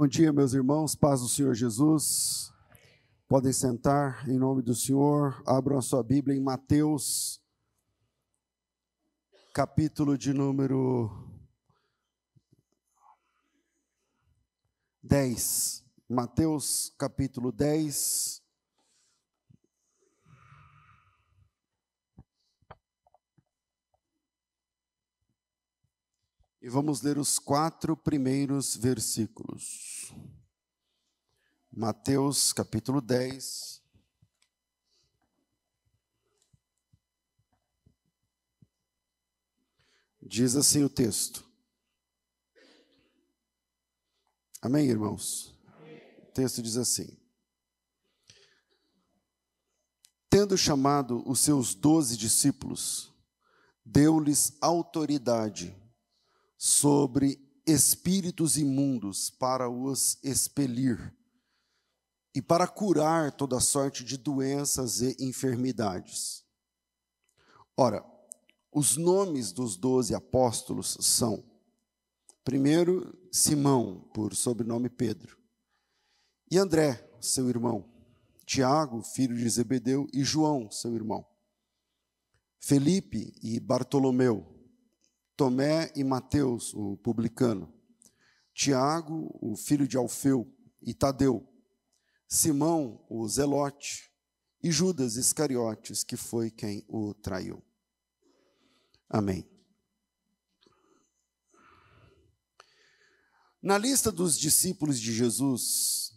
Bom dia, meus irmãos, paz do Senhor Jesus. Podem sentar em nome do Senhor. Abram a sua Bíblia em Mateus, capítulo de número 10. Mateus, capítulo 10. E vamos ler os quatro primeiros versículos. Mateus capítulo 10. Diz assim o texto. Amém, irmãos? Amém. O texto diz assim: Tendo chamado os seus doze discípulos, deu-lhes autoridade sobre espíritos imundos para os expelir e para curar toda sorte de doenças e enfermidades. Ora, os nomes dos doze apóstolos são, primeiro, Simão, por sobrenome Pedro, e André, seu irmão, Tiago, filho de Zebedeu, e João, seu irmão, Felipe e Bartolomeu, Tomé e Mateus, o publicano, Tiago, o filho de Alfeu, e Tadeu, Simão, o zelote, e Judas Iscariotes, que foi quem o traiu. Amém. Na lista dos discípulos de Jesus,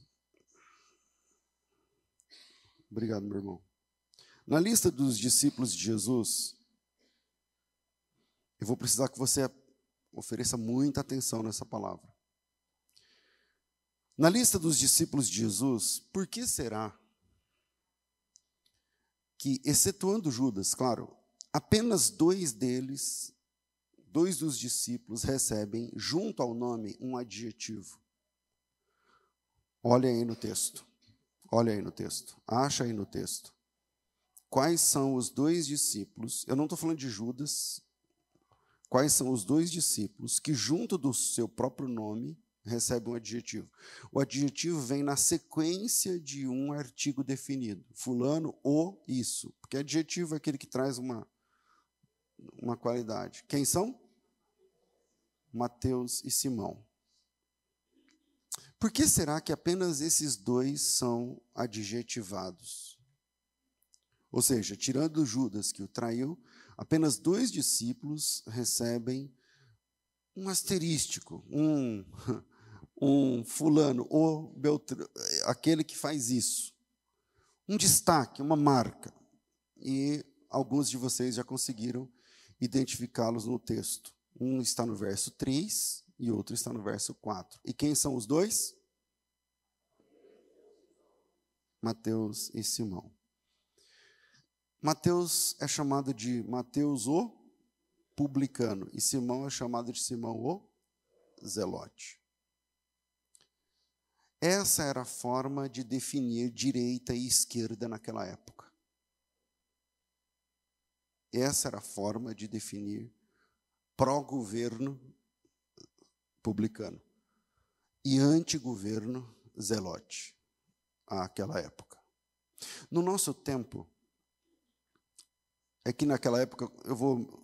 obrigado, meu irmão. Na lista dos discípulos de Jesus, eu vou precisar que você ofereça muita atenção nessa palavra. Na lista dos discípulos de Jesus, por que será que, excetuando Judas, claro, apenas dois deles, dois dos discípulos, recebem, junto ao nome, um adjetivo? Olha aí no texto. Olha aí no texto. Acha aí no texto. Quais são os dois discípulos? Eu não estou falando de Judas, quais são os dois discípulos que, junto do seu próprio nome, recebem um adjetivo. O adjetivo vem na sequência de um artigo definido. Fulano, o, isso. Porque adjetivo é aquele que traz uma, uma qualidade. Quem são? Mateus e Simão. Por que será que apenas esses dois são adjetivados? Ou seja, tirando Judas que o traiu, apenas dois discípulos recebem um asterístico, um, um fulano, ou Beltr... aquele que faz isso. Um destaque, uma marca. E alguns de vocês já conseguiram identificá-los no texto. Um está no verso 3 e outro está no verso 4. E quem são os dois? Mateus e Simão. Mateus é chamado de Mateus o publicano e Simão é chamado de Simão o zelote. Essa era a forma de definir direita e esquerda naquela época. Essa era a forma de definir pró-governo publicano e anti-governo zelote àquela época. No nosso tempo, é que naquela época eu vou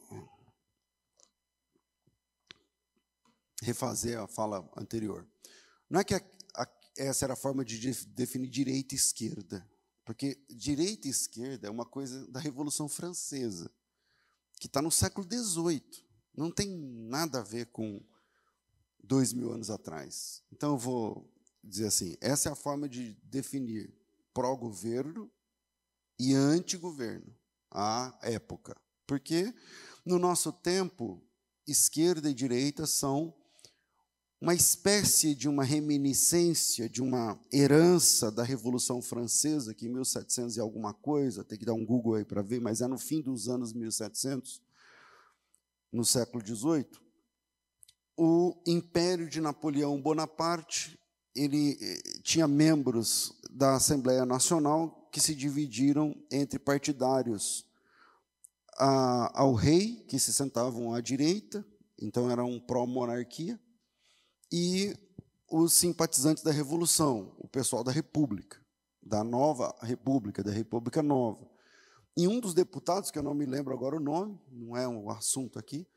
refazer a fala anterior. Não é que a, a, essa era a forma de definir direita e esquerda, porque direita e esquerda é uma coisa da Revolução Francesa, que está no século XVIII. Não tem nada a ver com dois mil anos atrás. Então eu vou dizer assim: essa é a forma de definir pró-governo e anti-governo à época. Porque no nosso tempo, esquerda e direita são uma espécie de uma reminiscência, de uma herança da Revolução Francesa, que em 1700 e alguma coisa, tem que dar um Google aí para ver, mas é no fim dos anos 1700, no século XVIII, o Império de Napoleão Bonaparte, ele eh, tinha membros da Assembleia Nacional que se dividiram entre partidários a, ao rei, que se sentavam à direita, então era um pró-monarquia, e os simpatizantes da Revolução, o pessoal da República, da Nova República, da República Nova. E um dos deputados, que eu não me lembro agora o nome, não é um assunto aqui,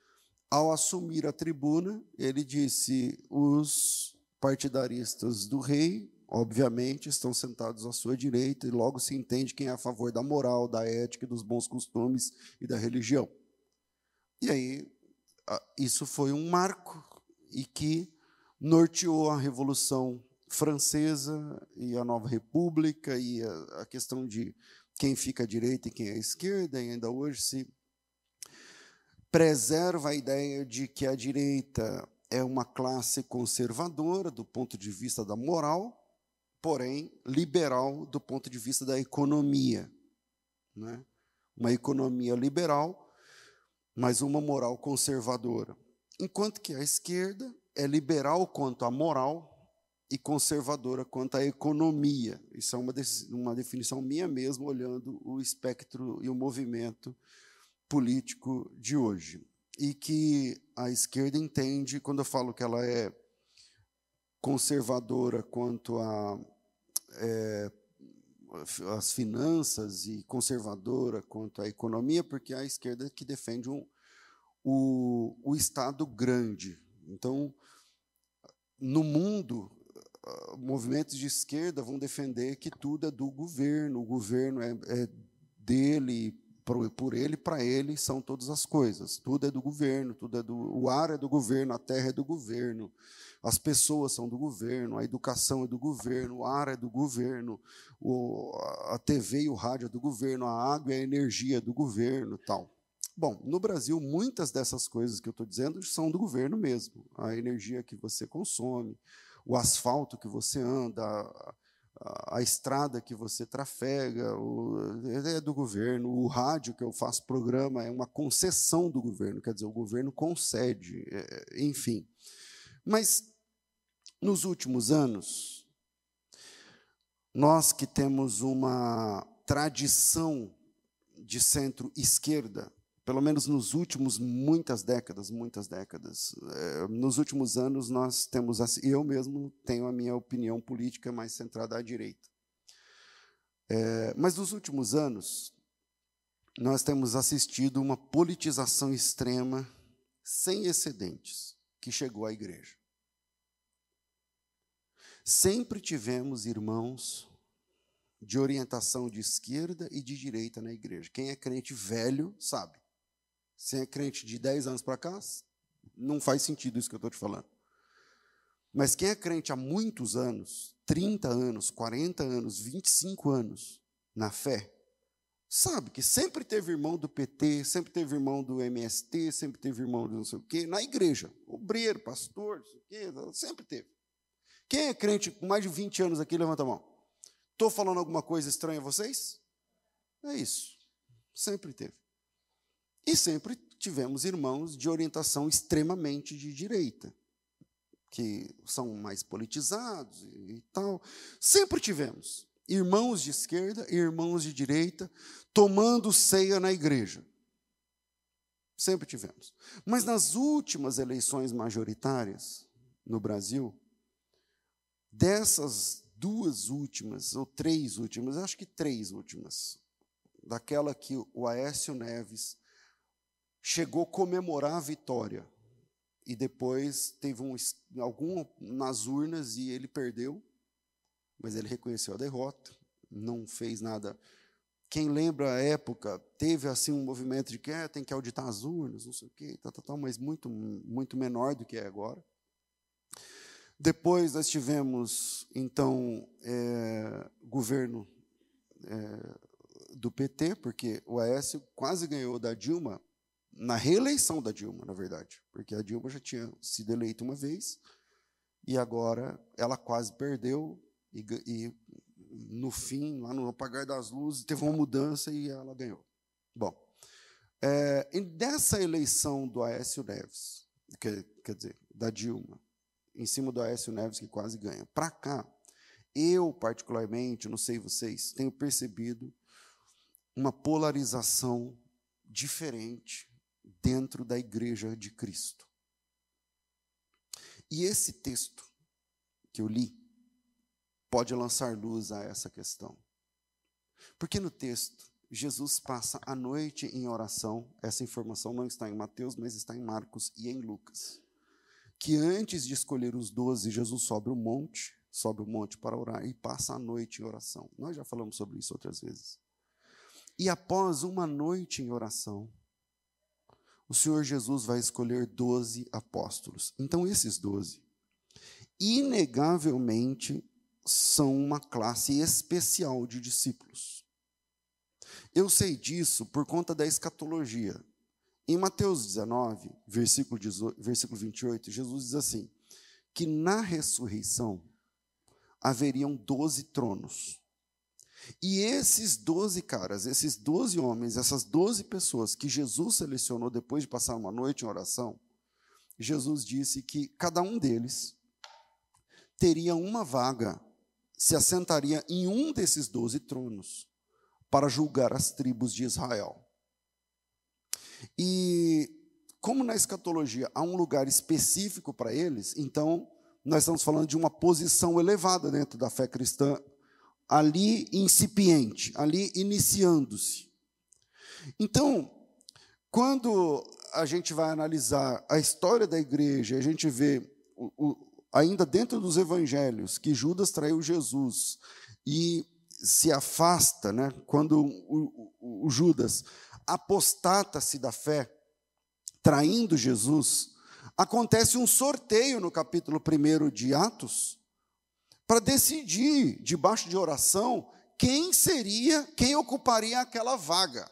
ao assumir a tribuna, ele disse: os partidaristas do rei, obviamente, estão sentados à sua direita, e logo se entende quem é a favor da moral, da ética, dos bons costumes e da religião. E aí, isso foi um marco e que norteou a Revolução Francesa e a Nova República e a, questão de quem fica à direita e quem é à esquerda, e ainda hoje se preserva a ideia de que a direita é uma classe conservadora do ponto de vista da moral, porém liberal do ponto de vista da economia. Né? Uma economia liberal, mas uma moral conservadora. Enquanto que a esquerda é liberal quanto à moral e conservadora quanto à economia. Isso é uma, uma definição minha mesmo, olhando o espectro e o movimento político de hoje. E que a esquerda entende, quando eu falo que ela é conservadora quanto a é, as finanças e conservadora quanto à economia, porque é a esquerda que defende um, o, o Estado grande. Então, no mundo, ah, movimentos de esquerda vão defender que tudo é do governo, o governo é, é dele, por, por ele, para ele são todas as coisas. Tudo é do governo, tudo é do, o ar é do governo, a terra é do governo, as pessoas são do governo, a educação é do governo, o ar é do governo, o, a TV e o rádio é do governo, a água e a energia é do governo, tal. Bom, no Brasil, muitas dessas coisas que eu estou dizendo são do governo mesmo. A energia que você consome, o asfalto que você anda, a, a estrada que você trafega, o, é do governo. O rádio que eu faço programa é uma concessão do governo, quer dizer, o governo concede, é, enfim. Mas, nos últimos anos, nós que temos uma tradição de centro-esquerda, pelo menos nos últimos muitas décadas, muitas décadas. É, nos últimos anos nós temos, eu mesmo tenho a minha opinião política mais centrada à direita. É, mas nos últimos anos nós temos assistido uma politização extrema, sem excedentes, que chegou à igreja. Sempre tivemos irmãos de orientação de esquerda e de direita na igreja. Quem é crente velho sabe. Se é crente de 10 anos para cá, não faz sentido isso que eu estou te falando. Mas quem é crente há muitos anos, 30 anos, 40 anos, 25 anos na fé, sabe que sempre teve irmão do PT, sempre teve irmão do MST, sempre teve irmão do não sei o quê, na igreja, obreiro, pastor, não sei o quê, sempre teve. Quem é crente com mais de 20 anos aqui, levanta a mão. Estou falando alguma coisa estranha a vocês? É isso. Sempre teve. E sempre tivemos irmãos de orientação extremamente de direita, que são mais politizados e tal. Sempre tivemos irmãos de esquerda e irmãos de direita tomando ceia na igreja. Sempre tivemos. Mas nas últimas eleições majoritárias no Brasil, dessas duas últimas, ou três últimas, acho que três últimas, daquela que o Aécio Neves chegou comemorar a vitória. E depois teve um, algum nas urnas e ele perdeu, mas ele reconheceu a derrota, não fez nada. Quem lembra a época, teve assim um movimento de que é, tem que auditar as urnas, não sei o quê, tal, tal, mas muito, muito menor do que é agora. Depois nós tivemos, então, é, governo é, do PT, porque o Aécio quase ganhou da Dilma na reeleição da Dilma, na verdade, porque a Dilma já tinha sido eleita uma vez e agora ela quase perdeu e, e no fim, lá no apagar das luzes, teve uma mudança e ela ganhou. Bom, é, dessa eleição do Aécio Neves, quer, quer dizer, da Dilma, em cima do Aécio Neves, que quase ganha, para cá, eu, particularmente, não sei vocês, tenho percebido uma polarização diferente dentro da igreja de Cristo. E esse texto que eu li pode lançar luz a essa questão. Porque no texto, Jesus passa a noite em oração, essa informação não está em Mateus, mas está em Marcos e em Lucas. Que antes de escolher os doze, Jesus sobe o monte, sobe o monte para orar e passa a noite em oração. Nós já falamos sobre isso outras vezes. E após uma noite em oração, o Senhor Jesus vai escolher doze apóstolos. Então, esses doze, inegavelmente, são uma classe especial de discípulos. Eu sei disso por conta da escatologia. Em Mateus 19, versículo, 18, versículo 28, Jesus diz assim: que na ressurreição haveriam doze tronos. E esses doze caras, esses doze homens, essas doze pessoas que Jesus selecionou depois de passar uma noite em oração, Jesus disse que cada um deles teria uma vaga, se assentaria em um desses doze tronos para julgar as tribos de Israel. E como na escatologia há um lugar específico para eles, então nós estamos falando de uma posição elevada dentro da fé cristã ali incipiente, ali iniciando-se. Então, quando a gente vai analisar a história da igreja, a gente vê, o, o, ainda dentro dos evangelhos, que Judas traiu Jesus e se afasta, né, quando o, o Judas apostata-se da fé, traindo Jesus, acontece um sorteio no capítulo 1 de Atos, para decidir, debaixo de oração, quem seria, quem ocuparia aquela vaga.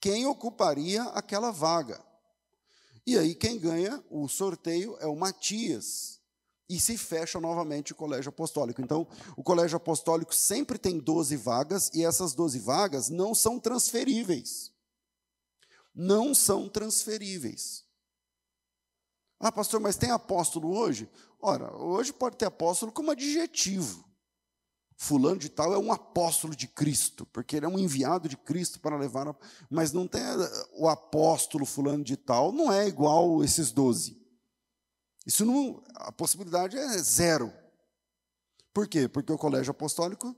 Quem ocuparia aquela vaga. E aí quem ganha o sorteio é o Matias. E se fecha novamente o colégio apostólico. Então, o colégio apostólico sempre tem 12 vagas, e essas 12 vagas não são transferíveis. Não são transferíveis. Ah, pastor, mas tem apóstolo hoje? Ora, hoje pode ter apóstolo como adjetivo. Fulano de tal é um apóstolo de Cristo, porque ele é um enviado de Cristo para levar. A... Mas não tem eh, o apóstolo fulano de tal, não é igual esses doze. Isso não. A possibilidade é zero. Por quê? Porque o colégio apostólico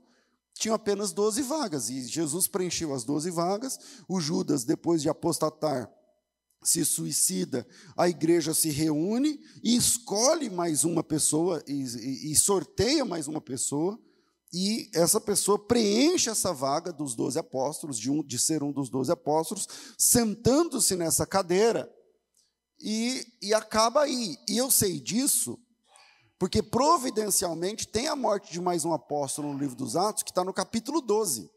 tinha apenas 12 vagas, e Jesus preencheu as 12 vagas. O Judas, depois de apostatar, se suicida, a igreja se reúne e escolhe mais uma pessoa e, e, e, sorteia mais uma pessoa, e essa pessoa preenche essa vaga dos doze apóstolos, de, um, de ser um dos doze apóstolos, sentando-se nessa cadeira, e, e acaba aí. E eu sei disso porque providencialmente tem a morte de mais um apóstolo no livro dos Atos, que está no capítulo 12.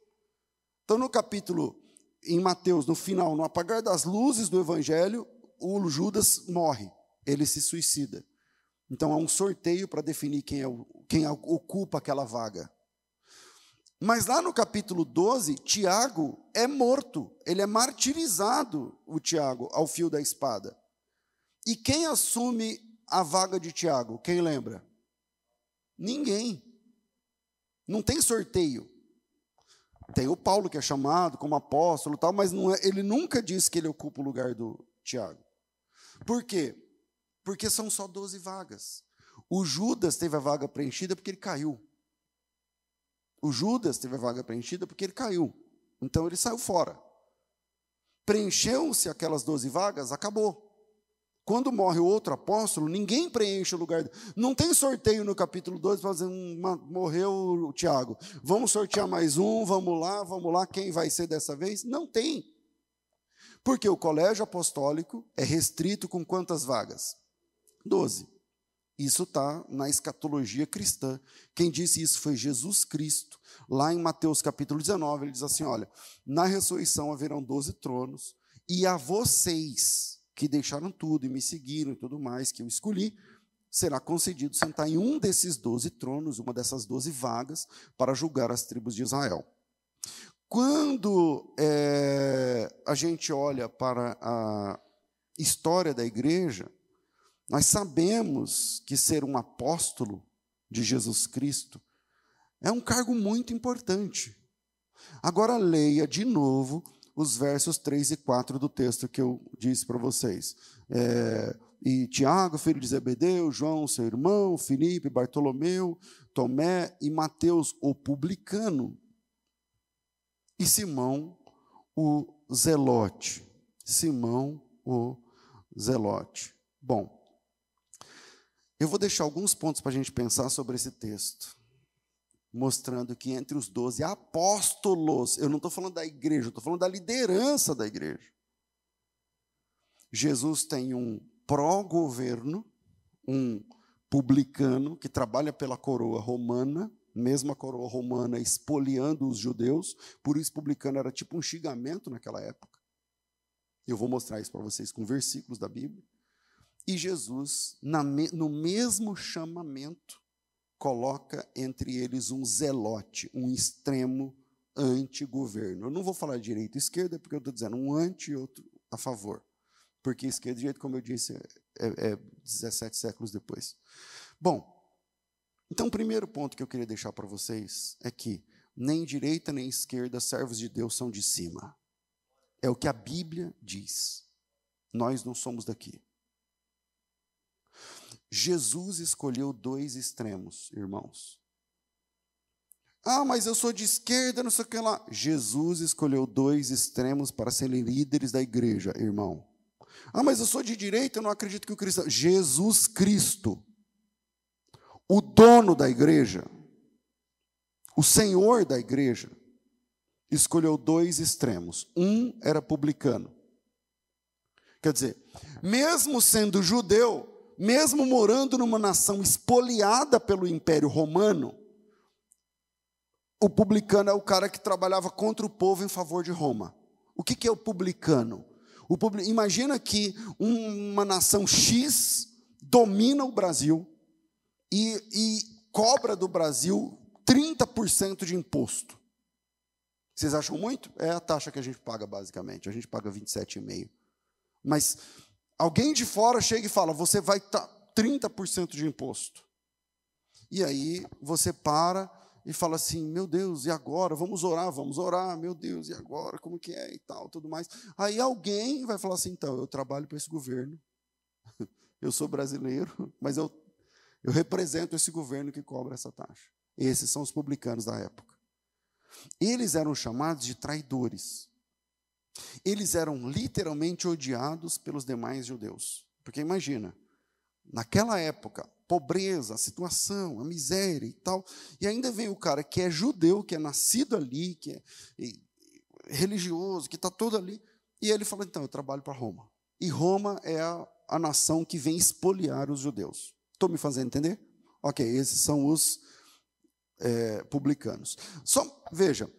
Então, no capítulo em Mateus, no final, no apagar das luzes do evangelho, o Judas morre, ele se suicida. Então há um sorteio para definir quem, é o, quem ocupa aquela vaga. Mas lá no capítulo 12, Tiago é morto, ele é martirizado, o Tiago, ao fio da espada. E quem assume a vaga de Tiago? Quem lembra? Ninguém. Não tem sorteio. Tem o Paulo que é chamado como apóstolo, tal, mas é, ele nunca diz que ele ocupa o lugar do Tiago. Por quê? Porque são só 12 vagas. O Judas teve a vaga preenchida porque ele caiu. O Judas teve a vaga preenchida porque ele caiu. Então ele saiu fora. Preencheu-se aquelas 12 vagas, acabou. Quando morre o outro apóstolo, ninguém preenche o lugar. Não tem sorteio no capítulo 2 para dizer, morreu o Tiago. Vamos sortear mais um, vamos lá, vamos lá, quem vai ser dessa vez? Não tem. Porque o colégio apostólico é restrito com quantas vagas? Doze. Isso está na escatologia cristã. Quem disse isso foi Jesus Cristo. Lá em Mateus capítulo 19, ele diz assim: olha, na ressurreição haverão doze tronos, e a vocês que deixaram tudo e me seguiram e tudo mais, que eu escolhi, será concedido sentar em um desses doze tronos, uma dessas doze vagas, para julgar as tribos de Israel. Quando é, a gente olha para a história da igreja, nós sabemos que ser um apóstolo de Jesus Cristo é um cargo muito importante. Agora leia de novo os versos 3 e 4 do texto que eu disse para vocês. É, e Tiago, filho de Zebedeu, João, seu irmão, Filipe, Bartolomeu, Tomé e Mateus, o publicano, e Simão, o zelote. Simão, o zelote. Bom, eu vou deixar alguns pontos para a gente pensar sobre esse texto, mostrando que entre os doze apóstolos, eu não estou falando da igreja, estou falando da liderança da igreja. Jesus tem um pró-governo, um publicano que trabalha pela coroa romana, mesmo a coroa romana expoliando os judeus, por isso publicano era tipo um xingamento naquela época. Eu vou mostrar isso para vocês com versículos da Bíblia. E Jesus, no mesmo chamamento, coloca entre eles um zelote, um extremo anti-governo. Eu não vou falar direita e esquerda, porque eu estou dizendo um anti e outro a favor. Porque esquerda, de jeito como eu disse, é, é 17 séculos depois. Bom, então o primeiro ponto que eu queria deixar para vocês é que nem direita nem esquerda, servos de Deus são de cima. É o que a Bíblia diz. Nós não somos daqui. Jesus escolheu dois extremos, irmãos. Ah, mas eu sou de esquerda, não sei o que lá. Jesus escolheu dois extremos para serem líderes da igreja, irmão. Ah, mas eu sou de direita, eu não acredito que o cristão. Jesus Cristo, o dono da igreja, o senhor da igreja, escolheu dois extremos. Um era publicano. Quer dizer, mesmo sendo judeu, mesmo morando numa nação espoliada pelo Império Romano, o publicano é o cara que trabalhava contra o povo em favor de Roma. O que, é o publicano? O publi... Imagina que uma nação X domina o Brasil e, e cobra do Brasil 30% de imposto. Vocês acham muito? É a taxa que a gente paga, basicamente. A gente paga 27,5%. Mas Alguém de fora chega e fala: você vai estar tá 30% de imposto. E aí você para e fala assim: meu Deus, e agora? Vamos orar, vamos orar, meu Deus, e agora? Como que é e tal, tudo mais. Aí alguém vai falar assim: então, eu trabalho para esse governo, eu sou brasileiro, mas eu, eu represento esse governo que cobra essa taxa. Esses são os publicanos da época. Eles eram chamados de traidores. Eles eram literalmente odiados pelos demais judeus. Porque imagina, naquela época, pobreza, a situação, a miséria e tal, e ainda vem o cara que é judeu, que é nascido ali, que é religioso, que está todo ali, e ele fala: então, eu trabalho para Roma. E Roma é a, a nação que vem expoliar os judeus. Estou me fazendo entender? Ok, esses são os é, publicanos. Só veja,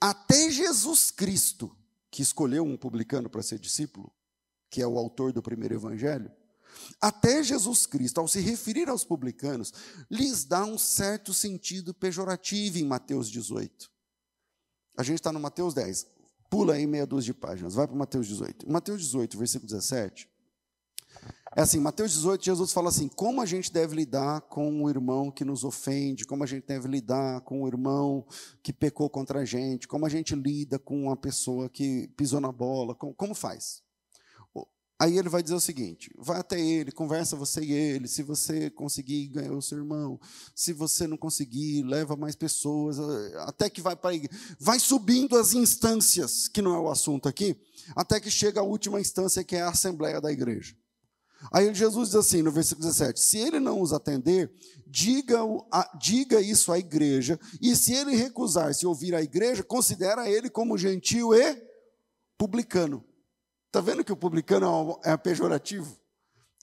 até Jesus Cristo que escolheu um publicano para ser discípulo, que é o autor do primeiro evangelho, até Jesus Cristo, ao se referir aos publicanos, lhes dá um certo sentido pejorativo em Mateus 18. A gente está no Mateus 10. Pula aí meia dúzia de páginas, vai para Mateus 18. Mateus 18, versículo 17. É assim, Mateus 18, Jesus fala assim: como a gente deve lidar com o irmão que nos ofende, como a gente deve lidar com o irmão que pecou contra a gente, como a gente lida com uma pessoa que pisou na bola, como, como faz? Aí ele vai dizer o seguinte: vai até ele, conversa você e ele. Se você conseguir, ganhar o seu irmão. Se você não conseguir, leva mais pessoas. Até que vai para Vai subindo as instâncias, que não é o assunto aqui, até que chega a última instância, que é a assembleia da igreja. Aí Jesus diz assim no versículo 17: se ele não os atender, diga, diga isso à igreja, e se ele recusar-se ouvir a igreja, considera ele como gentil e publicano. Está vendo que o publicano é, é pejorativo?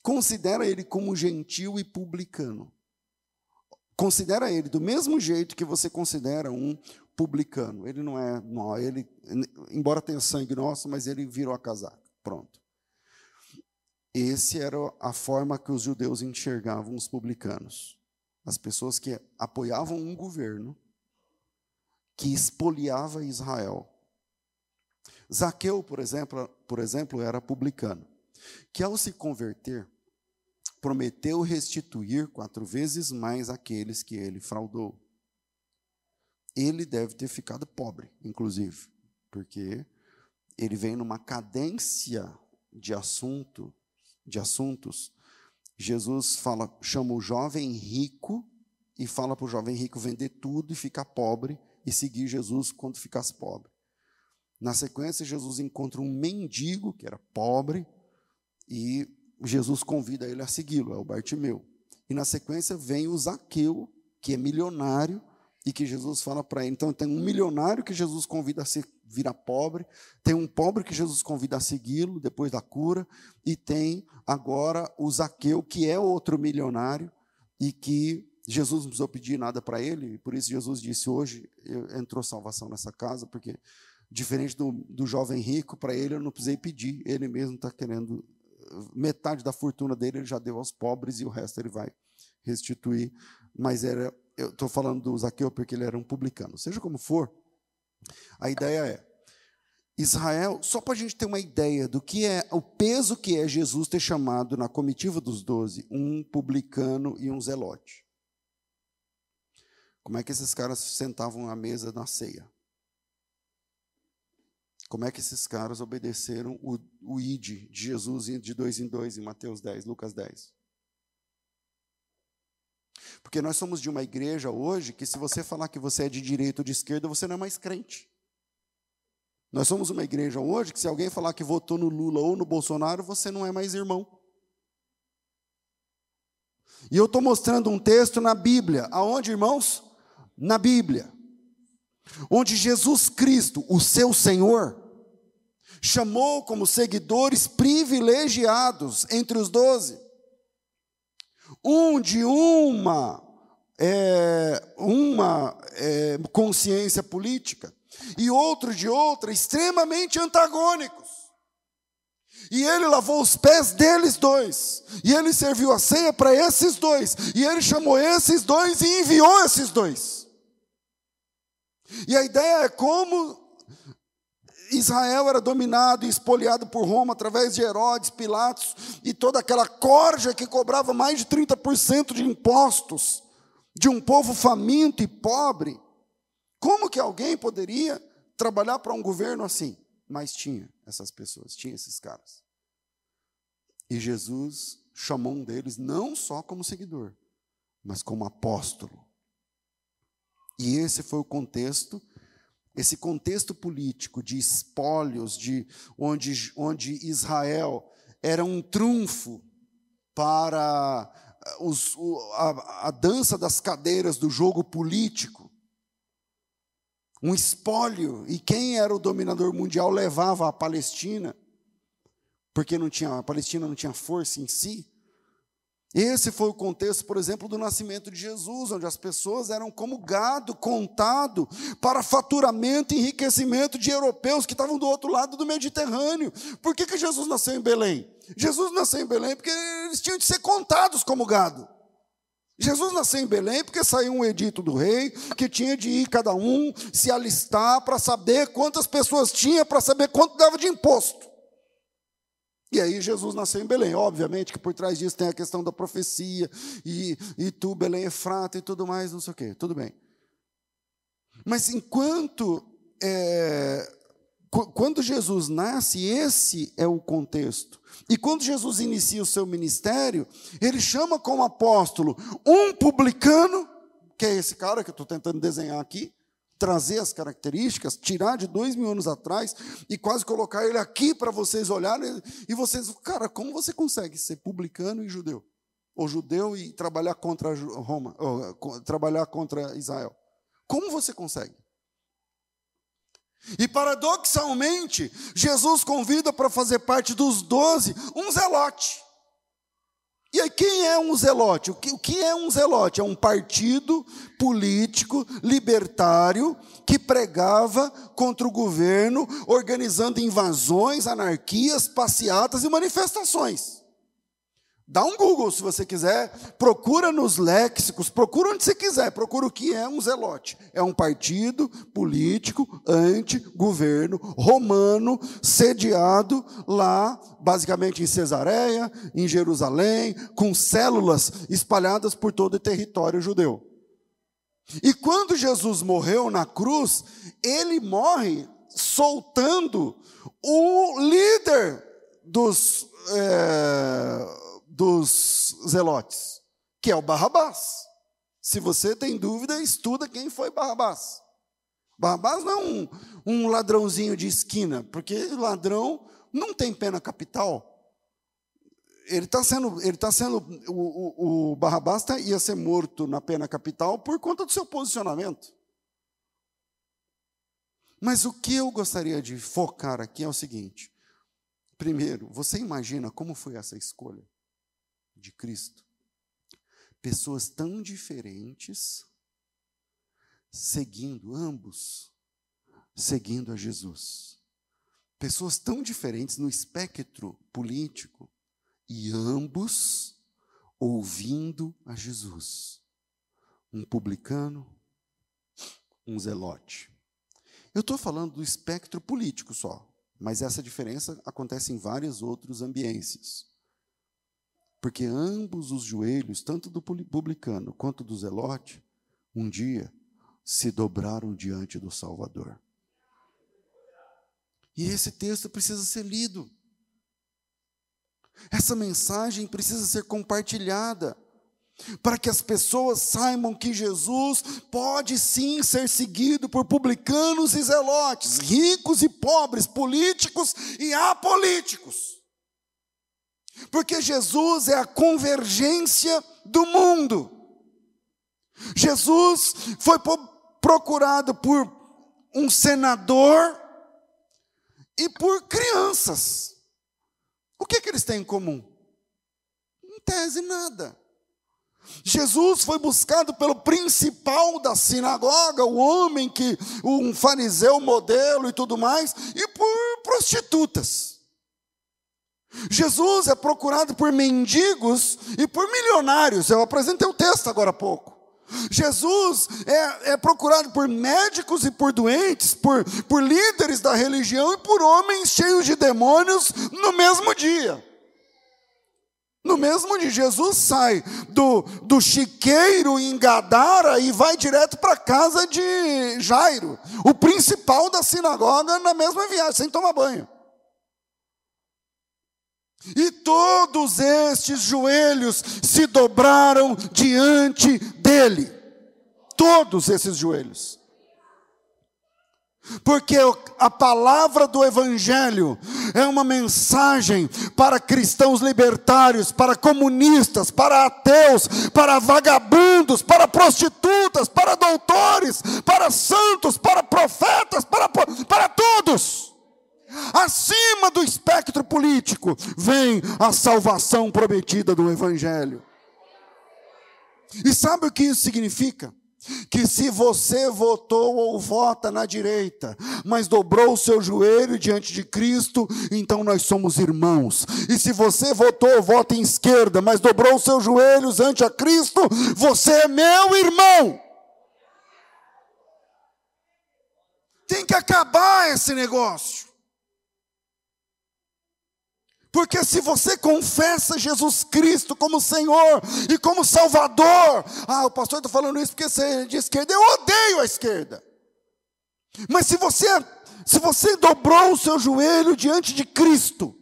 Considera ele como gentil e publicano. Considera ele do mesmo jeito que você considera um publicano. Ele não é, não, ele, embora tenha sangue nosso, mas ele virou a casaca. Pronto. Esse era a forma que os judeus enxergavam os publicanos. As pessoas que apoiavam um governo que expoliava Israel. Zaqueu, por exemplo, por exemplo, era publicano, que ao se converter, prometeu restituir quatro vezes mais aqueles que ele fraudou. Ele deve ter ficado pobre, inclusive, porque ele vem numa cadência de assunto de assuntos Jesus fala, chama o jovem rico e fala para o jovem rico vender tudo e ficar pobre e seguir Jesus quando ficasse pobre. Na sequência, Jesus encontra um mendigo que era pobre e Jesus convida ele a segui-lo, é o Bartimeu. E na sequência vem o Zaqueu, que é milionário e que Jesus fala para ele. Então tem um milionário que Jesus convida a ser, virar pobre, tem um pobre que Jesus convida a segui-lo depois da cura, e tem agora o Zaqueu, que é outro milionário e que Jesus não precisou pedir nada para ele, por isso Jesus disse: hoje entrou salvação nessa casa, porque diferente do, do jovem rico, para ele eu não precisei pedir, ele mesmo está querendo. Metade da fortuna dele ele já deu aos pobres e o resto ele vai restituir. Mas era, eu estou falando do Zaqueu porque ele era um publicano. Seja como for, a ideia é: Israel, só para a gente ter uma ideia do que é o peso que é Jesus ter chamado na comitiva dos doze um publicano e um zelote. Como é que esses caras sentavam à mesa na ceia? Como é que esses caras obedeceram o, o id de Jesus de dois em dois em Mateus 10, Lucas 10? Porque nós somos de uma igreja hoje que, se você falar que você é de direita ou de esquerda, você não é mais crente. Nós somos uma igreja hoje que, se alguém falar que votou no Lula ou no Bolsonaro, você não é mais irmão. E eu estou mostrando um texto na Bíblia. Aonde, irmãos? na Bíblia, onde Jesus Cristo, o seu Senhor, chamou como seguidores privilegiados entre os doze, um de uma, é, uma é, consciência política e outro de outra, extremamente antagônicos. E ele lavou os pés deles dois. E ele serviu a ceia para esses dois. E ele chamou esses dois e enviou esses dois. E a ideia é como Israel era dominado e espoliado por Roma através de Herodes, Pilatos e toda aquela corja que cobrava mais de 30% de impostos de um povo faminto e pobre. Como que alguém poderia trabalhar para um governo assim? Mas tinha essas pessoas, tinha esses caras. E Jesus chamou um deles não só como seguidor, mas como apóstolo. E esse foi o contexto, esse contexto político de espólios, de onde, onde Israel era um trunfo para eh, os, a, a dança das cadeiras do jogo político. Um espólio, e quem era o dominador mundial levava a Palestina, porque não tinha, a Palestina não tinha força em si, esse foi o contexto, por exemplo, do nascimento de Jesus, onde as pessoas eram como gado contado para faturamento e enriquecimento de europeus que estavam do outro lado do Mediterrâneo. Por que, que Jesus nasceu em Belém? Jesus nasceu em Belém porque eles tinham de ser contados como gado. Jesus nasceu em Belém porque saiu um edito do rei que tinha de ir cada um se alistar para saber quantas pessoas tinha, para saber quanto dava de imposto. E aí Jesus nasceu em Belém. Obviamente que por trás disso tem a questão da profecia, e, e tu, Belém é frata e tudo mais, não sei o quê. Tudo bem. Mas enquanto. É, quando Jesus nasce, esse é o contexto. E quando Jesus inicia o seu ministério, ele chama como apóstolo um publicano, que é esse cara que eu estou tentando desenhar aqui, trazer as características, tirar de dois mil anos atrás e quase colocar ele aqui para vocês olharem e vocês, cara, como você consegue ser publicano e judeu? Ou judeu e trabalhar contra Roma, ou, trabalhar contra Israel? Como você consegue? E paradoxalmente, Jesus convida para fazer parte dos doze um zelote. E aí, quem é um zelote? O que, o que é um zelote? É um partido político libertário que pregava contra o governo, organizando invasões, anarquias, passeatas e manifestações. Dá um Google se você quiser, procura nos léxicos, procura onde você quiser, procura o que é um zelote. É um partido político anti-governo romano, sediado lá, basicamente em Cesareia, em Jerusalém, com células espalhadas por todo o território judeu. E quando Jesus morreu na cruz, ele morre soltando o líder dos. É, dos zelotes, que é o Barrabás. Se você tem dúvida, estuda quem foi Barrabás. Barrabás não é um, um ladrãozinho de esquina, porque ladrão não tem pena capital. Ele está sendo, ele tá sendo, o, o, o Barrabás tá, ia ser morto na pena capital por conta do seu posicionamento. Mas o que eu gostaria de focar aqui é o seguinte: primeiro, você imagina como foi essa escolha de Cristo? Pessoas tão diferentes seguindo, ambos seguindo a Jesus. Pessoas tão diferentes no espectro político e ambos ouvindo a Jesus. Um publicano, um zelote. Eu estou falando do espectro político só, mas essa diferença acontece em vários outros ambientes. Porque ambos os joelhos, tanto do publicano quanto do zelote, um dia se dobraram diante do Salvador. E esse texto precisa ser lido. Essa mensagem precisa ser compartilhada, para que as pessoas saibam que Jesus pode sim ser seguido por publicanos e zelotes, ricos e pobres, políticos e apolíticos. Porque Jesus é a convergência do mundo. Jesus foi procurado por um senador e por crianças. O que, que eles têm em comum? Em tese, nada. Jesus foi buscado pelo principal da sinagoga, o homem que, um fariseu modelo e tudo mais, e por prostitutas. Jesus é procurado por mendigos e por milionários. Eu apresentei o texto agora há pouco. Jesus é, é, procurado por médicos e por doentes, por, por líderes da religião e por homens cheios de demônios no mesmo dia. No mesmo dia, Jesus sai do, do chiqueiro em Gadara e vai direto para a casa de Jairo, o principal da sinagoga, na mesma viagem, sem tomar banho. E todos estes joelhos se dobraram diante dele. Todos esses joelhos. Porque a palavra do Evangelho é uma mensagem para cristãos libertários, para comunistas, para ateus, para vagabundos, para prostitutas, para doutores, para santos, para profetas, para, para todos. Acima do espectro político vem a salvação prometida do Evangelho. E sabe o que isso significa? Que se você votou ou vota na direita, mas dobrou o seu joelho diante de Cristo, então nós somos irmãos. E se você votou ou vota em esquerda, mas dobrou os seus joelhos ante a Cristo, você é meu irmão. Tem que acabar esse negócio. Porque se você confessa Jesus Cristo como Senhor e como Salvador, ah, o pastor está falando isso porque você é de esquerda, eu odeio a esquerda. Mas se você, se você dobrou o seu joelho diante de Cristo,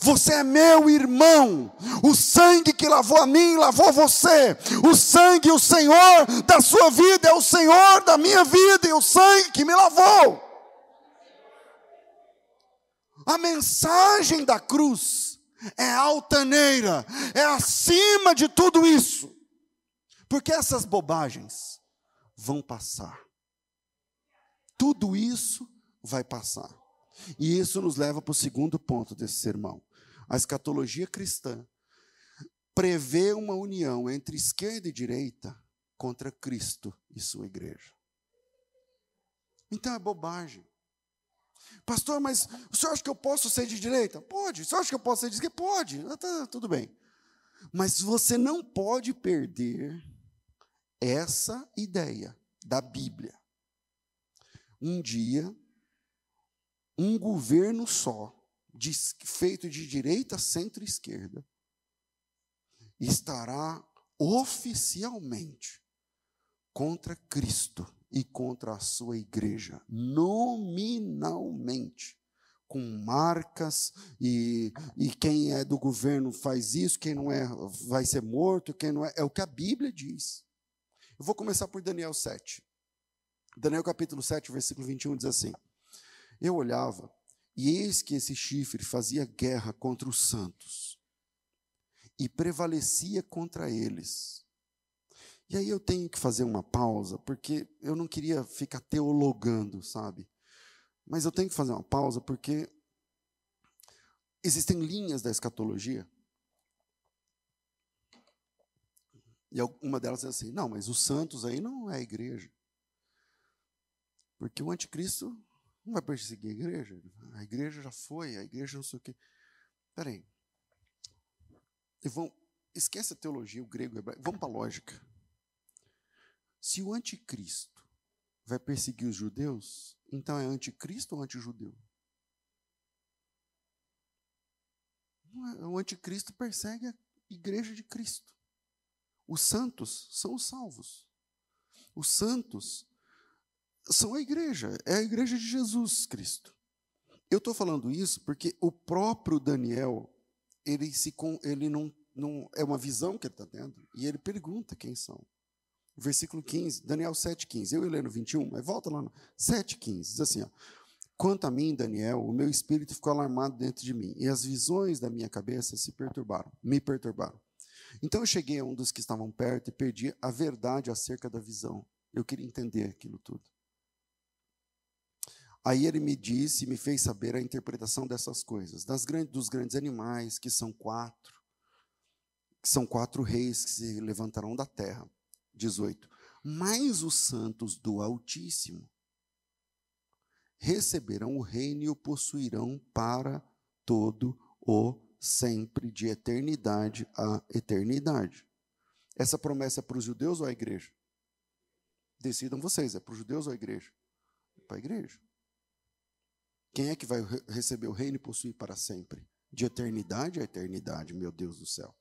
você é meu irmão. O sangue que lavou a mim, lavou você. O sangue, o Senhor da sua vida, é o Senhor da minha vida, e o sangue que me lavou. A mensagem da cruz é altaneira, é acima de tudo isso. Porque essas bobagens vão passar. Tudo isso vai passar. E isso nos leva para o segundo ponto desse sermão. A escatologia cristã prevê uma união entre esquerda e direita contra Cristo e sua igreja. Então é bobagem. Pastor, mas o senhor acha que eu posso ser de direita? Pode. O senhor acha que eu posso ser de esquerda? Pode. Ah, tá, tudo bem. Mas você não pode perder essa ideia da Bíblia. Um dia, um governo só, feito de direita, centro e esquerda, estará oficialmente contra Cristo e contra a sua igreja, nominalmente, com marcas, e, e quem é do governo faz isso, quem não é vai ser morto, quem não é. É o que a Bíblia diz. Eu vou começar por Daniel 7. Daniel capítulo 7, versículo 21 diz assim: Eu olhava, e eis que esse chifre fazia guerra contra os santos, e prevalecia contra eles. E aí eu tenho que fazer uma pausa, porque eu não queria ficar teologando, sabe? Mas eu tenho que fazer uma pausa porque existem linhas da escatologia. E uma delas é assim: não, mas os santos aí não é a igreja. Porque o anticristo não vai perseguir a igreja. A igreja já foi, a igreja não sei o quê. Peraí. Vão, esquece a teologia, o grego, o hebraico. Vamos para a lógica. Se o anticristo vai perseguir os judeus, então é anticristo ou antijudeu? É, o anticristo persegue a igreja de Cristo. Os santos são os salvos. Os santos são a igreja, é a igreja de Jesus Cristo. Eu estou falando isso porque o próprio Daniel, ele, se, ele não, não. É uma visão que ele está tendo, e ele pergunta quem são versículo 15, Daniel 7,15. Eu ia ler no 21, mas volta lá no 7,15. Diz assim: ó, Quanto a mim, Daniel, o meu espírito ficou alarmado dentro de mim, e as visões da minha cabeça se perturbaram, me perturbaram. Então eu cheguei a um dos que estavam perto e perdi a verdade acerca da visão. Eu queria entender aquilo tudo. Aí ele me disse e me fez saber a interpretação dessas coisas, das grandes, dos grandes animais, que são quatro, que são quatro reis que se levantarão da terra 18. Mas os santos do Altíssimo receberão o reino e o possuirão para todo o sempre, de eternidade a eternidade. Essa promessa é para os judeus ou à igreja? Decidam vocês, é para os judeus ou à igreja? É para a igreja. Quem é que vai receber o reino e possuir para sempre? De eternidade a eternidade, meu Deus do céu.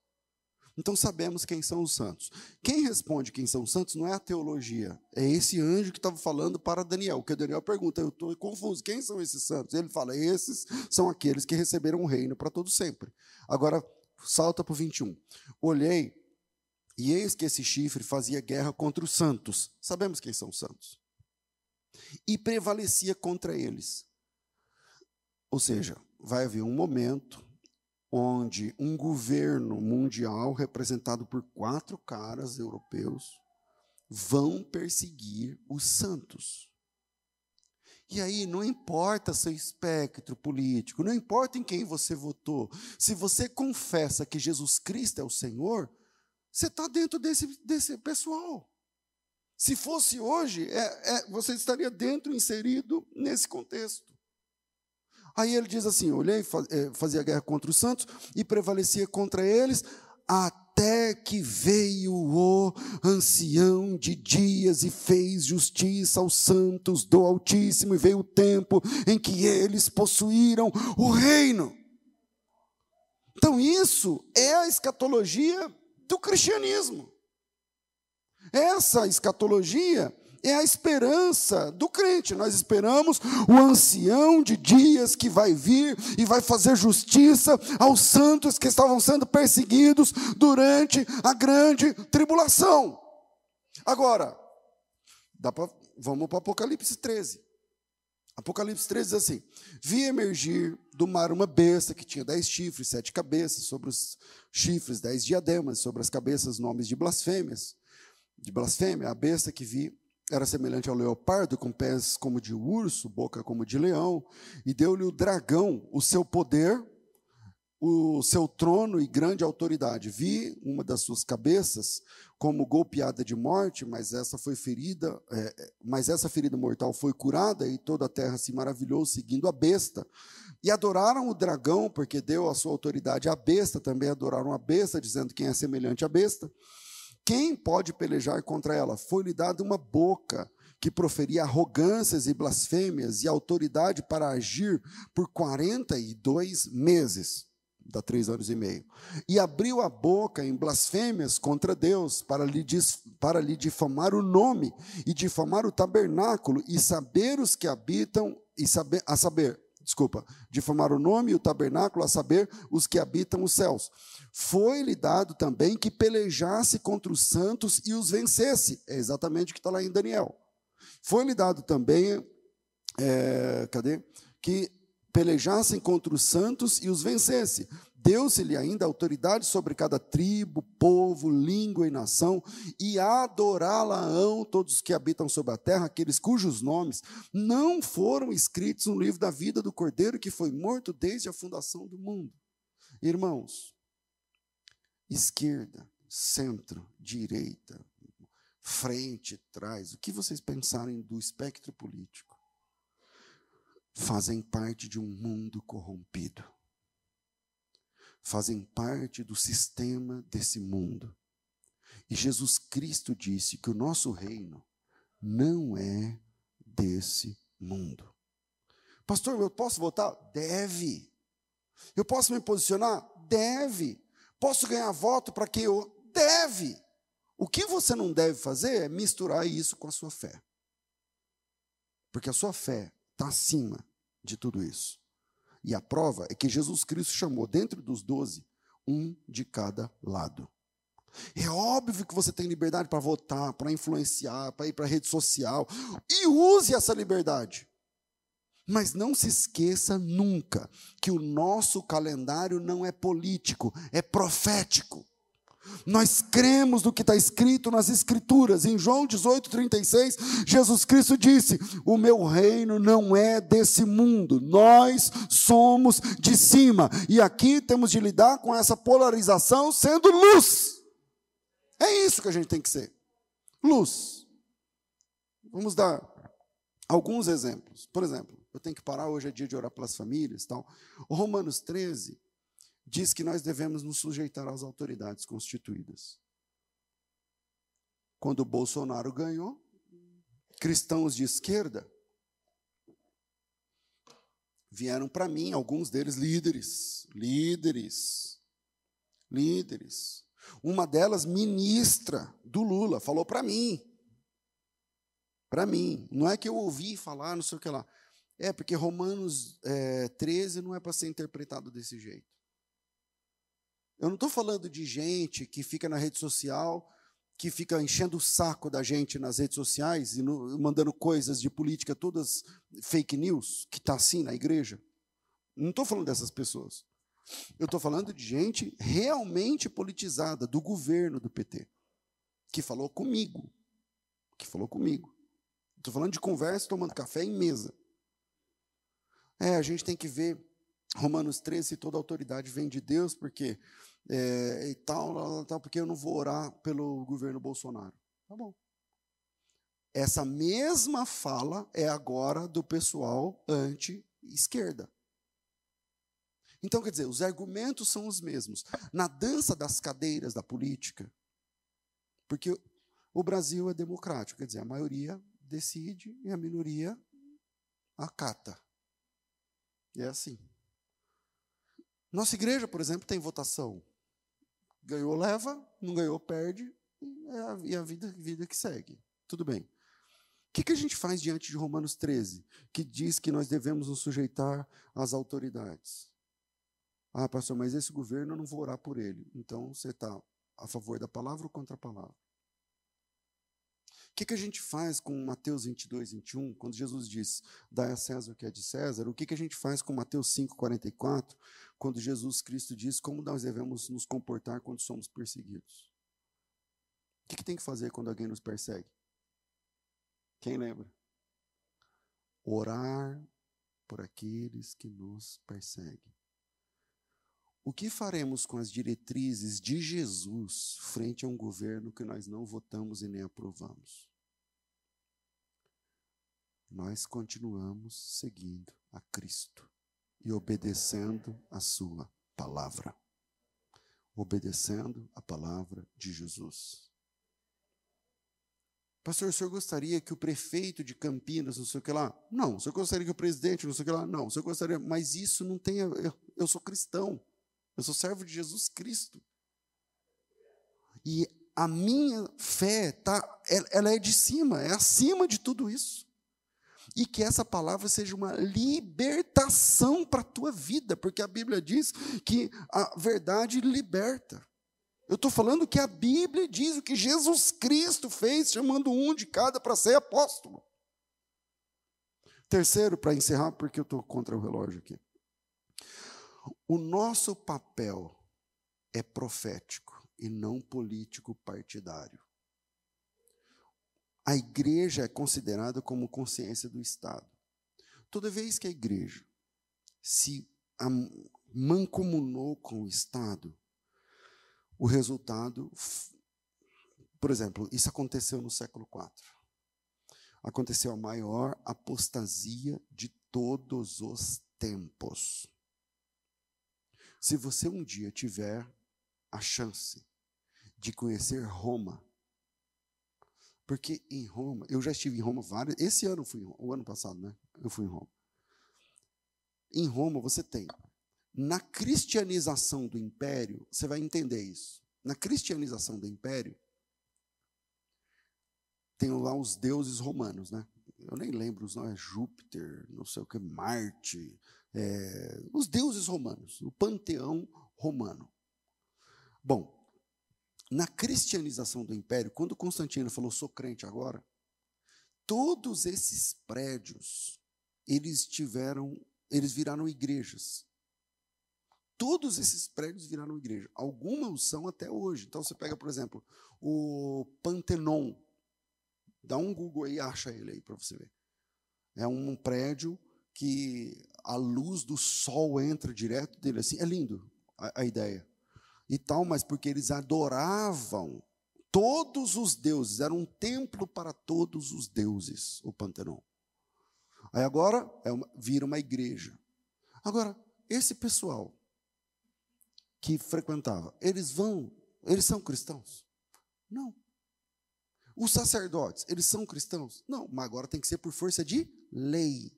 Então sabemos quem são os santos. Quem responde quem são os santos não é a teologia, é esse anjo que estava falando para Daniel. Que Daniel pergunta, eu estou confuso, quem são esses santos? Ele fala, esses são aqueles que receberam o reino para todo sempre. Agora, salta para o 21. Olhei, e eis que esse chifre fazia guerra contra os santos. Sabemos quem são os santos. E prevalecia contra eles. Ou seja, vai haver um momento onde um governo mundial representado por quatro caras europeus vão perseguir os santos. E aí, não importa seu espectro político, não importa em quem você votou, se você confessa que Jesus Cristo é o Senhor, você está dentro desse, desse pessoal. Se fosse hoje, é, é, você estaria dentro, inserido nesse contexto. Aí ele diz assim: olhei, eh, fazia guerra contra os santos e prevalecia contra eles, até que veio o ancião de dias e fez justiça aos santos do Altíssimo, e veio o tempo em que eles possuíram o reino. Então, isso é a escatologia do cristianismo. Essa escatologia é a esperança do crente. Nós esperamos o ancião de dias que vai vir e vai fazer justiça aos santos que estavam sendo perseguidos durante a grande tribulação. Agora, pra, vamos para Apocalipse 13. Apocalipse 13 diz assim: Vi emergir do mar uma besta que tinha dez chifres, sete cabeças, sobre os chifres, dez diademas, sobre as cabeças, nomes de blasfêmias. De blasfêmia, a besta que vi era semelhante ao leopardo, com pés como de urso, boca como de leão, e deu-lhe o dragão o seu poder, o seu trono e grande autoridade. Vi uma das suas cabeças como golpeada de morte, mas essa foi ferida, é, é, mas essa ferida mortal foi curada e toda a terra se maravilhou seguindo a besta. E adoraram o dragão, porque deu a sua autoridade à besta, também adoraram a besta, dizendo quem é semelhante à besta. Quem pode pelejar contra ela? Foi-lhe dada uma boca que proferia arrogâncias e blasfêmias e autoridade para agir por 42 meses, dá três anos e meio. E abriu a boca em blasfêmias contra Deus para lhe, para lhe difamar o nome e difamar o tabernáculo e saber os que habitam, e saber, a saber, desculpa, de formar o nome e o tabernáculo, a saber, os que habitam os céus. Foi-lhe dado também que pelejasse contra os santos e os vencesse. É exatamente o que está lá em Daniel. Foi-lhe dado também, é, cadê? Que pelejassem contra os santos e os vencesse. Deu-se-lhe ainda autoridade sobre cada tribo, povo, língua e nação, e adorá-la-ão todos que habitam sobre a terra, aqueles cujos nomes não foram escritos no livro da vida do Cordeiro que foi morto desde a fundação do mundo. Irmãos, esquerda, centro, direita, frente, trás, o que vocês pensarem do espectro político, fazem parte de um mundo corrompido fazem parte do sistema desse mundo. E Jesus Cristo disse que o nosso reino não é desse mundo. Pastor, eu posso votar? Deve. Eu posso me posicionar? Deve. Posso ganhar voto para quem eu. Deve. O que você não deve fazer é misturar isso com a sua fé. Porque a sua fé está acima de tudo isso. E a prova é que Jesus Cristo chamou, dentro dos doze, um de cada lado. É óbvio que você tem liberdade para votar, para influenciar, para ir para a rede social. E use essa liberdade. Mas não se esqueça nunca que o nosso calendário não é político, é profético. Nós cremos no que está escrito nas Escrituras. Em João 18, 36, Jesus Cristo disse: O meu reino não é desse mundo, nós somos de cima. E aqui temos de lidar com essa polarização sendo luz. É isso que a gente tem que ser: luz. Vamos dar alguns exemplos. Por exemplo, eu tenho que parar, hoje é dia de orar pelas famílias. Tal. Romanos 13 diz que nós devemos nos sujeitar às autoridades constituídas. Quando Bolsonaro ganhou, cristãos de esquerda vieram para mim, alguns deles líderes, líderes, líderes. Uma delas, ministra do Lula, falou para mim. Para mim. Não é que eu ouvi falar, não sei o que lá. É, porque Romanos é, 13 não é para ser interpretado desse jeito. Eu não estou falando de gente que fica na rede social, que fica enchendo o saco da gente nas redes sociais e no, mandando coisas de política todas fake news, que está assim na igreja. Não estou falando dessas pessoas. Eu estou falando de gente realmente politizada, do governo do PT, que falou comigo. Que falou comigo. Estou falando de conversa, tomando café em mesa. É, a gente tem que ver Romanos 13, toda autoridade vem de Deus, porque é, e tal, tal, porque eu não vou orar pelo governo Bolsonaro. Tá bom. Essa mesma fala é agora do pessoal anti-esquerda. Então, quer dizer, os argumentos são os mesmos. Na dança das cadeiras da política, porque o Brasil é democrático, quer dizer, a maioria decide e a minoria acata. É assim. Nossa igreja, por exemplo, tem votação. Ganhou, leva, não ganhou, perde, e é a, a vida, vida que segue. Tudo bem. O que, que a gente faz diante de Romanos 13, que diz que nós devemos nos sujeitar às autoridades? Ah, pastor, mas esse governo eu não vou orar por ele. Então você está a favor da palavra ou contra a palavra? Que, que a gente faz com Mateus 22, 21, quando Jesus diz, dá a César o que é de César? O que, que a gente faz com Mateus 5, 44, quando Jesus Cristo diz como nós devemos nos comportar quando somos perseguidos? O que, que tem que fazer quando alguém nos persegue? Quem lembra? Orar por aqueles que nos perseguem. O que faremos com as diretrizes de Jesus frente a um governo que nós não votamos e nem aprovamos? Nós continuamos seguindo a Cristo e obedecendo a Sua palavra. Obedecendo a palavra de Jesus. Pastor, o senhor gostaria que o prefeito de Campinas, não sei o que lá? Não. O senhor gostaria que o presidente, não sei o que lá? Não. O senhor gostaria. Mas isso não tem. Eu, eu sou cristão. Eu sou servo de Jesus Cristo. E a minha fé tá, ela é de cima, é acima de tudo isso. E que essa palavra seja uma libertação para a tua vida, porque a Bíblia diz que a verdade liberta. Eu estou falando que a Bíblia diz o que Jesus Cristo fez, chamando um de cada para ser apóstolo. Terceiro, para encerrar, porque eu estou contra o relógio aqui. O nosso papel é profético e não político partidário. A igreja é considerada como consciência do Estado. Toda vez que a igreja se mancomunou com o Estado, o resultado, por exemplo, isso aconteceu no século IV. Aconteceu a maior apostasia de todos os tempos. Se você um dia tiver a chance de conhecer Roma, porque em Roma, eu já estive em Roma vários, esse ano fui, o ano passado, né? Eu fui em Roma. Em Roma você tem na cristianização do império, você vai entender isso. Na cristianização do império, tem lá os deuses romanos, né? Eu nem lembro os nomes, Júpiter, não sei o que, Marte, é, os deuses romanos, o panteão romano. Bom, na cristianização do império, quando Constantino falou, sou crente agora, todos esses prédios, eles tiveram, eles viraram igrejas. Todos esses prédios viraram igreja. Algumas são até hoje. Então você pega, por exemplo, o Pantenon. Dá um Google aí, acha ele aí para você ver. É um prédio que a luz do sol entra direto dele. Assim, é lindo a, a ideia. E tal, mas porque eles adoravam todos os deuses. Era um templo para todos os deuses, o Pantenon. Aí agora é uma, vira uma igreja. Agora, esse pessoal que frequentava, eles vão, eles são cristãos? Não. Os sacerdotes, eles são cristãos? Não, mas agora tem que ser por força de lei.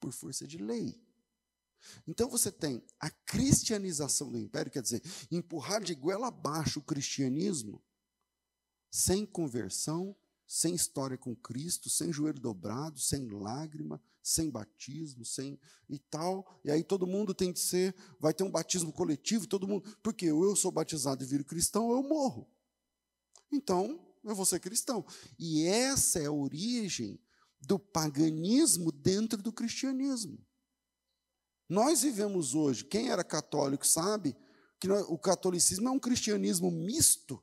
Por força de lei. Então você tem a cristianização do império, quer dizer, empurrar de goela abaixo o cristianismo sem conversão, sem história com Cristo, sem joelho dobrado, sem lágrima, sem batismo, sem e tal. E aí todo mundo tem que ser, vai ter um batismo coletivo, todo mundo, porque ou eu sou batizado e viro cristão, ou eu morro. Então, eu vou ser cristão. E essa é a origem do paganismo dentro do cristianismo. Nós vivemos hoje, quem era católico sabe que o catolicismo é um cristianismo misto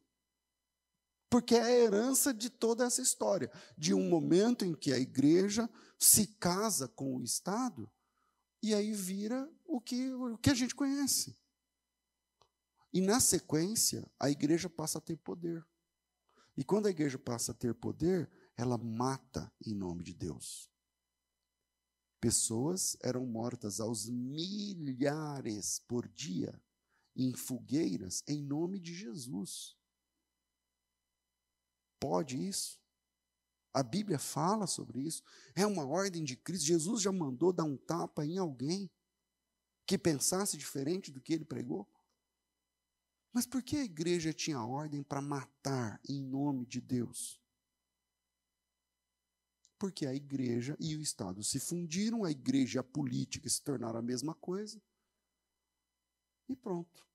porque é a herança de toda essa história, de um momento em que a igreja se casa com o Estado e aí vira o que, o que a gente conhece. E na sequência, a igreja passa a ter poder. E quando a igreja passa a ter poder, ela mata em nome de Deus. Pessoas eram mortas aos milhares por dia em fogueiras em nome de Jesus. Pode isso? A Bíblia fala sobre isso. É uma ordem de Cristo. Jesus já mandou dar um tapa em alguém que pensasse diferente do que ele pregou. Mas por que a igreja tinha ordem para matar em nome de Deus? Porque a igreja e o Estado se fundiram, a igreja e a política se tornaram a mesma coisa. E pronto.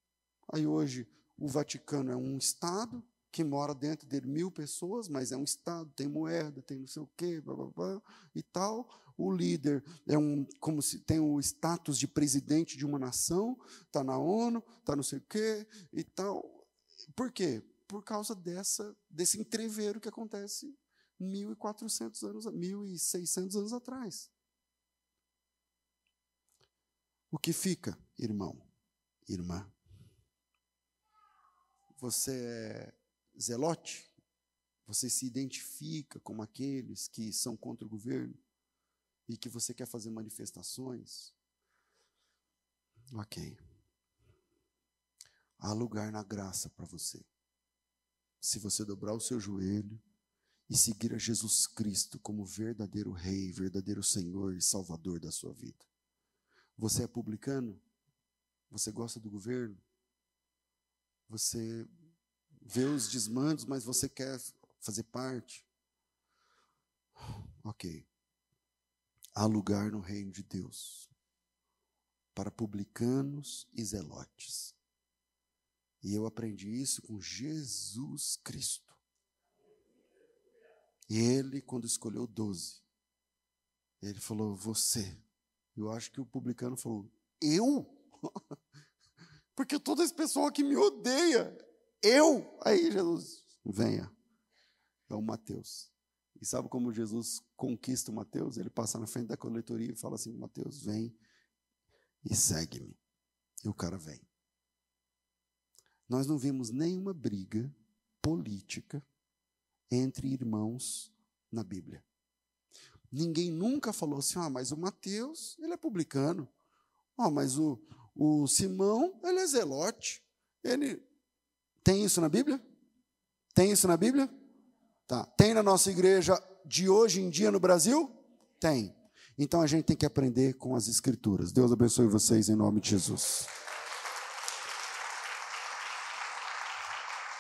Aí hoje o Vaticano é um Estado, que mora dentro dele mil pessoas, mas é um Estado, tem moeda, tem não sei o quê, blá, blá, blá, e tal. O líder é um, como se tem o status de presidente de uma nação, está na ONU, está não sei o quê e tal. Por quê? Por causa dessa, desse entreveiro que acontece 1.400 anos, 1.600 anos atrás. O que fica, irmão, irmã? Você é zelote? Você se identifica como aqueles que são contra o governo e que você quer fazer manifestações? Ok. Há lugar na graça para você. Se você dobrar o seu joelho e seguir a Jesus Cristo como verdadeiro Rei, verdadeiro Senhor e Salvador da sua vida. Você é publicano? Você gosta do governo? Você vê os desmandos, mas você quer fazer parte. Ok. há lugar no reino de Deus para publicanos e zelotes. E eu aprendi isso com Jesus Cristo. E ele, quando escolheu doze, ele falou: Você. Eu acho que o publicano falou: Eu? Porque toda esse pessoal que me odeia, eu. Aí Jesus, venha. É o Mateus. E sabe como Jesus conquista o Mateus? Ele passa na frente da coletoria e fala assim: Mateus, vem e segue-me. E o cara vem. Nós não vimos nenhuma briga política entre irmãos na Bíblia. Ninguém nunca falou assim: ah, mas o Mateus, ele é publicano. Ah, mas o, o Simão, ele é zelote. Ele tem isso na Bíblia? Tem isso na Bíblia? Tá. Tem na nossa igreja de hoje em dia no Brasil? Tem. Então a gente tem que aprender com as escrituras. Deus abençoe vocês em nome de Jesus.